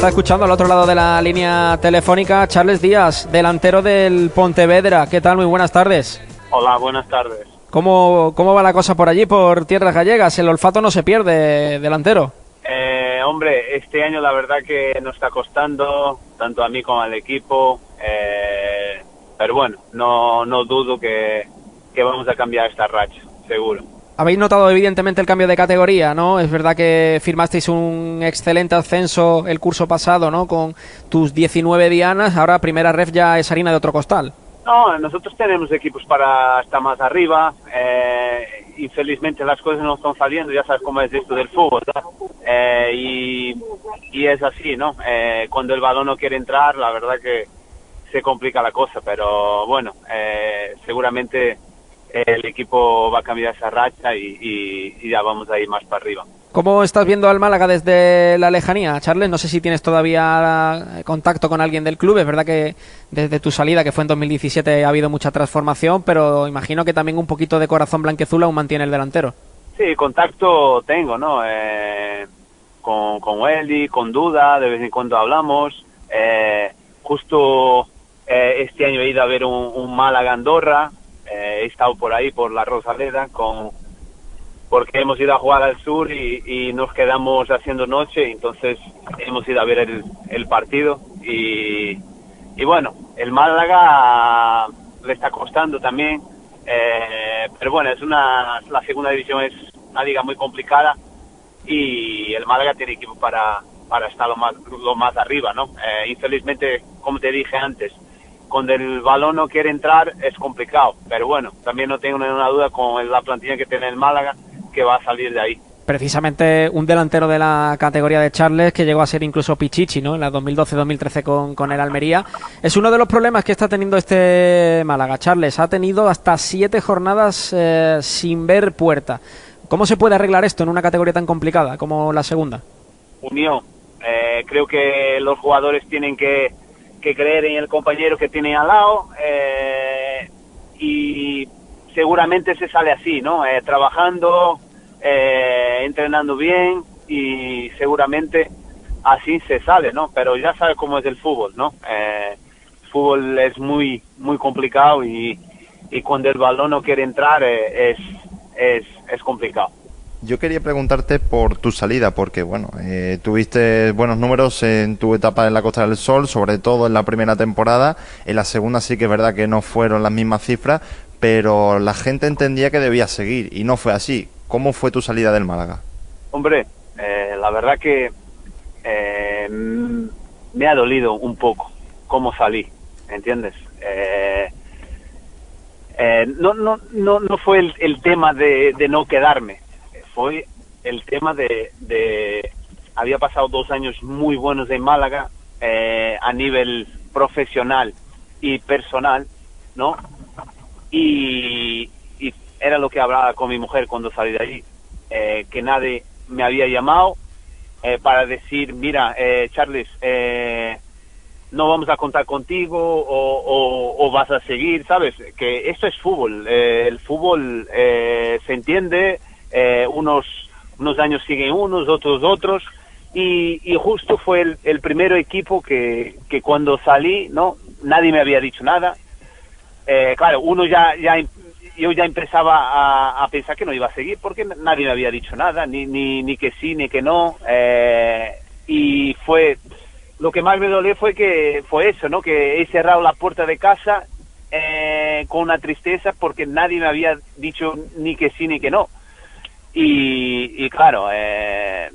está escuchando al otro lado de la línea telefónica Charles Díaz, delantero del Pontevedra. ¿Qué tal? Muy buenas tardes. Hola, buenas tardes. ¿Cómo, ¿Cómo va la cosa por allí, por tierras gallegas? El olfato no se pierde, delantero. Eh, hombre, este año la verdad que nos está costando, tanto a mí como al equipo. Eh, pero bueno, no, no dudo que, que vamos a cambiar esta racha, seguro. Habéis notado evidentemente el cambio de categoría, ¿no? Es verdad que firmasteis un excelente ascenso el curso pasado, ¿no? Con tus 19 dianas, ahora primera ref ya es harina de otro costal. No, nosotros tenemos equipos para estar más arriba. Eh, infelizmente las cosas no están saliendo, ya sabes cómo es esto del fútbol. Eh, y, y, es así, ¿no? Eh, cuando el balón no quiere entrar, la verdad que se complica la cosa, pero bueno, eh, seguramente el equipo va a cambiar esa racha y, ya vamos a ir más para arriba. ¿Cómo estás viendo al Málaga desde la lejanía, Charles? No sé si tienes todavía contacto con alguien del club. Es verdad que desde tu salida, que fue en 2017, ha habido mucha transformación, pero imagino que también un poquito de corazón blanquezula aún mantiene el delantero. Sí, contacto tengo, ¿no? Eh, con, con Welly, con Duda, de vez en cuando hablamos. Eh, justo eh, este año he ido a ver un, un Málaga Andorra, eh, he estado por ahí, por la Rosaleda, con, porque hemos ido a jugar al sur y, nos quedamos haciendo noche, entonces hemos ido a ver el, partido y, y, bueno, el Málaga le está costando también, eh, pero bueno, es una, la segunda división es una liga muy complicada y el Málaga tiene equipo para, para estar lo más, lo más arriba, ¿no? Eh, infelizmente, como te dije antes, cuando el balón no quiere entrar es complicado. Pero bueno, también no tengo ninguna duda con la plantilla que tiene el Málaga que va a salir de ahí. Precisamente un delantero de la categoría de Charles que llegó a ser incluso Pichichi, ¿no? En la 2012-2013 con, con el Almería. Es uno de los problemas que está teniendo este Málaga. Charles ha tenido hasta siete jornadas eh, sin ver puerta. ¿Cómo se puede arreglar esto en una categoría tan complicada como la segunda? Unión. Eh, creo que los jugadores tienen que que creer en el compañero que tiene al lado eh, y seguramente se sale así, ¿no? Eh, trabajando, eh, entrenando bien y seguramente así se sale, ¿no? Pero ya sabes cómo es el fútbol, ¿no? el fútbol es muy muy complicado y, y cuando el balón no quiere entrar es, es, es complicado. Yo quería preguntarte por tu salida, porque bueno, eh, tuviste buenos números en tu etapa en la Costa del Sol, sobre todo en la primera temporada. En la segunda sí que es verdad que no fueron las mismas cifras, pero la gente entendía que debía seguir y no fue así. ¿Cómo fue tu salida del Málaga? Hombre, eh, la verdad que eh, me ha dolido un poco cómo salí, ¿entiendes? no, no, no, no fue el, tema de no quedarme fue el tema de, había pasado dos años muy buenos en Málaga eh, a nivel profesional y personal, ¿no? Y, era lo que hablaba con mi mujer cuando salí de allí, eh, que nadie me había llamado eh, para decir, mira, Charles, no vamos a contar contigo o, vas a seguir, ¿sabes? Que esto es fútbol, el fútbol se entiende, eh, unos, unos años siguen unos, otros otros, y, justo fue el, el primer equipo que, que, cuando salí, no, nadie me había dicho nada. Eh, claro, uno ya, ya, yo ya empezaba a, a, pensar que no iba a seguir porque nadie me había dicho nada, ni, ni, ni que sí, ni que no. Eh, y fue, lo que más me dolió fue que fue eso, ¿no? Que he cerrado la puerta de casa eh, con una tristeza porque nadie me había dicho ni que sí ni que no. Y, claro, eh,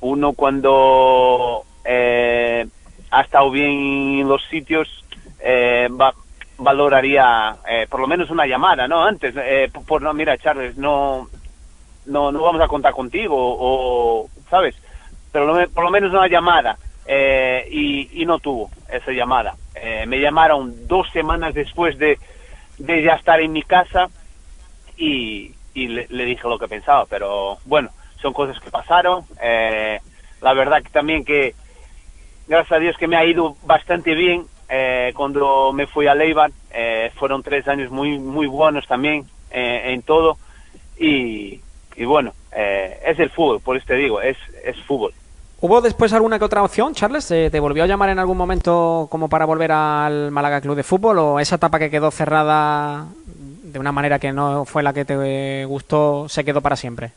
uno cuando eh, ha estado bien en los sitios eh, valoraría por lo menos una llamada, ¿no? Antes, por, no, mira, Charles, no, no, no vamos a contar contigo, o, ¿sabes? Pero por lo menos una llamada. y, y no tuvo esa llamada. me llamaron dos semanas después de, de ya estar en mi casa y, y le, dije lo que pensaba, pero bueno, son cosas que pasaron. Eh, la verdad también que, gracias a Dios que me ha ido bastante bien eh, cuando me fui a Leibar. Eh, fueron tres años muy, muy buenos también en todo. Y, y bueno, es el fútbol, por eso te digo, es, es fútbol. ¿Hubo después alguna que otra opción, Charles? ¿Te, volvió a llamar en algún momento como para volver al Málaga Club de Fútbol o esa etapa que quedó cerrada de una manera que no fue la que te gustó se quedó para siempre?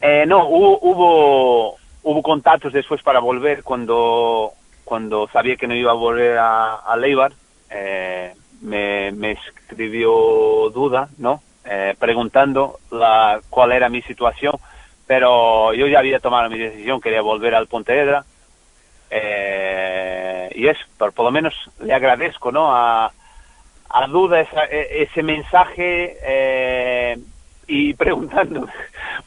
Eh, no, hubo, hubo, hubo contactos después para volver cuando, cuando sabía que no iba a volver a, a Leibar. Eh, me, me, escribió duda, ¿no? Eh, preguntando la, cuál era mi situación, pero yo ya había tomado mi decisión, quería volver al Pontevedra. Eh, y es, por, por, lo menos le agradezco, ¿no? A, a duda esa, e, ese mensaje eh, y preguntando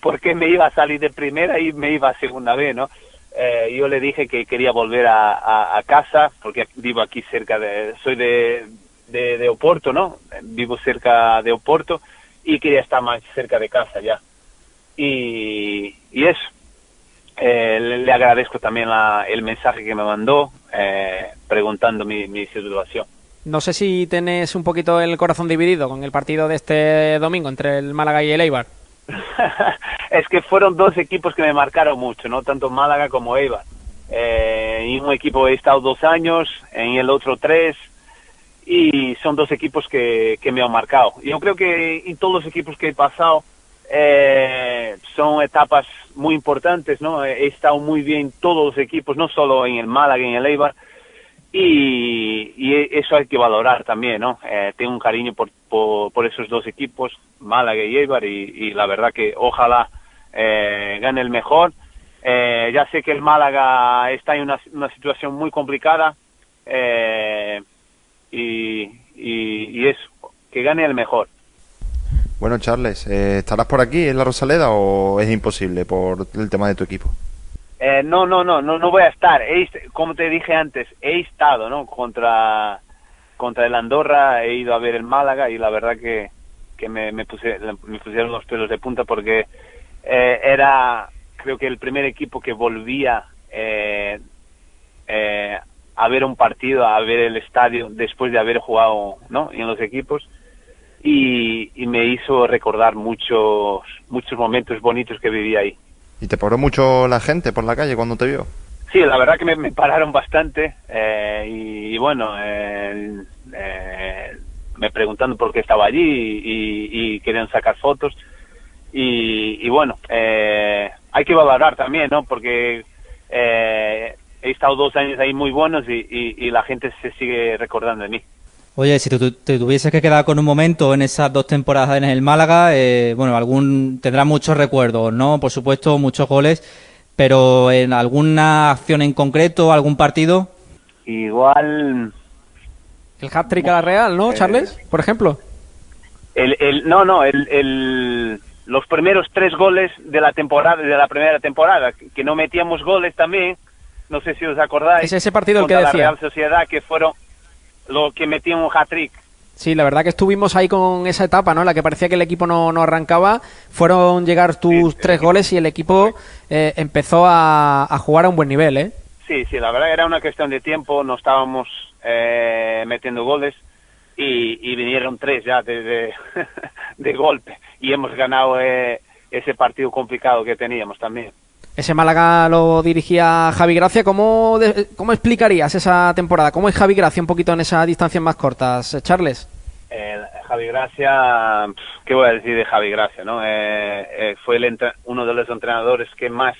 por qué me iba a salir de primera y me iba a segunda vez, ¿no? Eh, yo le dije que quería volver a, a, casa porque vivo aquí cerca de, soy de, de, Oporto, ¿no? Vivo cerca de Oporto y quería estar más cerca de casa ya. Y, y eso, eh, le, le, agradezco también la, el mensaje que me mandó eh, preguntando mi, mi situación. No sé si tenés un poquito el corazón dividido con el partido de este domingo entre el Málaga y el Eibar. es que fueron dos equipos que me marcaron mucho, no tanto Málaga como Eibar. Eh, en un equipo he estado dos años, en el otro tres, y son dos equipos que, me han marcado. Yo creo que en todos los equipos que he pasado eh, son etapas muy importantes, ¿no? He estado muy bien todos los equipos, no solo en el Málaga y en el Eibar, y, y, eso hay que valorar también, ¿no? Eh, tengo un cariño por, por, esos dos equipos, Málaga y Eibar, y, la verdad que ojalá eh, gane el mejor. Eh, ya sé que el Málaga está en una, una situación muy complicada eh, y, y, y, eso, que gane el mejor. Bueno, Charles, eh, ¿estarás por aquí en la Rosaleda o es imposible por el tema de tu equipo? Eh, no, no, no, no, no voy a estar. He, como te dije antes, he estado, ¿no? Contra, contra el Andorra, he ido a ver el Málaga y la verdad que, que me, me, puse, me pusieron los pelos de punta porque eh, era, creo que el primer equipo que volvía eh, eh, a ver un partido, a ver el estadio después de haber jugado, ¿no? En los equipos. Y, y me hizo recordar muchos, muchos momentos bonitos que viví ahí. ¿Y te paró mucho la gente por la calle cuando te vio? Sí, la verdad que me, pararon bastante eh, y, bueno, eh, me preguntando por qué estaba allí y, querían sacar fotos y, y bueno, eh, hay que valorar también, ¿no? Porque eh, he estado dos años ahí muy buenos y, y la gente se sigue recordando de mí. Oye, si te, te, tuvieses que quedar con un momento en esas dos temporadas en el Málaga, eh, bueno, algún tendrá muchos recuerdos, ¿no? Por supuesto, muchos goles, pero en alguna acción en concreto, algún partido. Igual. El hat-trick a la Real, ¿no, Charles? Eh, por ejemplo. El, el, no, no, el, el, los primeros tres goles de la temporada, de la primera temporada, que no metíamos goles también, no sé si os acordáis. Es ese partido el que decía. la Real Sociedad, que fueron lo que metía un hat-trick. Sí, la verdad que estuvimos ahí con esa etapa, ¿no? La que parecía que el equipo no, no arrancaba. Fueron llegar tus sí, tres goles y el equipo eh, empezó a, a, jugar a un buen nivel, ¿eh? Sí, sí, la verdad era una cuestión de tiempo. No estábamos eh, metiendo goles y, y, vinieron tres ya de, de, de golpe. Y hemos ganado eh, ese partido complicado que teníamos también. Ese Málaga lo dirigía Javi Gracia. ¿Cómo, ¿Cómo, explicarías esa temporada? ¿Cómo es Javi Gracia un poquito en esas distancias más cortas, Charles? Eh, Javi Gracia, ¿qué voy a decir de Javi Gracia? no eh, eh, Fue uno de los entrenadores que más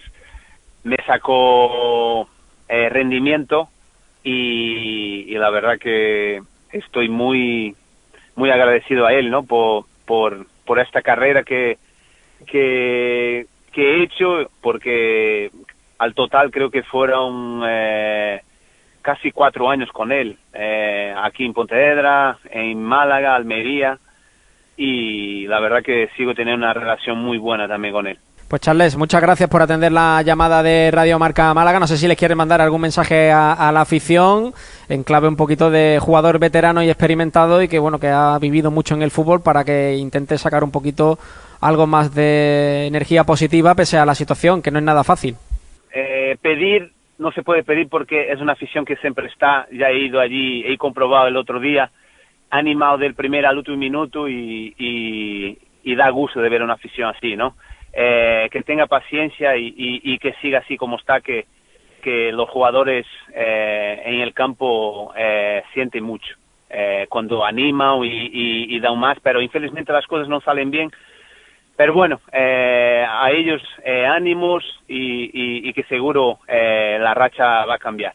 me sacó eh, rendimiento y, y, la verdad que estoy muy muy agradecido a él, ¿no? Por, por, por esta carrera que, que que he hecho, porque al total creo que fueron eh, casi cuatro años con él, eh, aquí en Pontevedra, en Málaga, Almería, y la verdad que sigo teniendo una relación muy buena también con él. Pues Charles, muchas gracias por atender la llamada de Radio Marca Málaga. No sé si les quieren mandar algún mensaje a, a, la afición en clave un poquito de jugador veterano y experimentado y que bueno que ha vivido mucho en el fútbol para que intente sacar un poquito algo más de energía positiva pese a la situación, que no es nada fácil. Eh, pedir no se puede pedir porque es una afición que siempre está. Ya he ido allí, he comprobado el otro día, animado del primer al último minuto y, y, da gusto de ver una afición así, ¿no? Eh, que tenga paciencia y, y, que siga así como está, que, que los jugadores eh, en el campo eh, sienten mucho eh, cuando animan y, dan más, pero infelizmente las cosas no salen bien. Pero bueno, eh, a ellos eh, ánimos y, y, que seguro eh, la racha va a cambiar.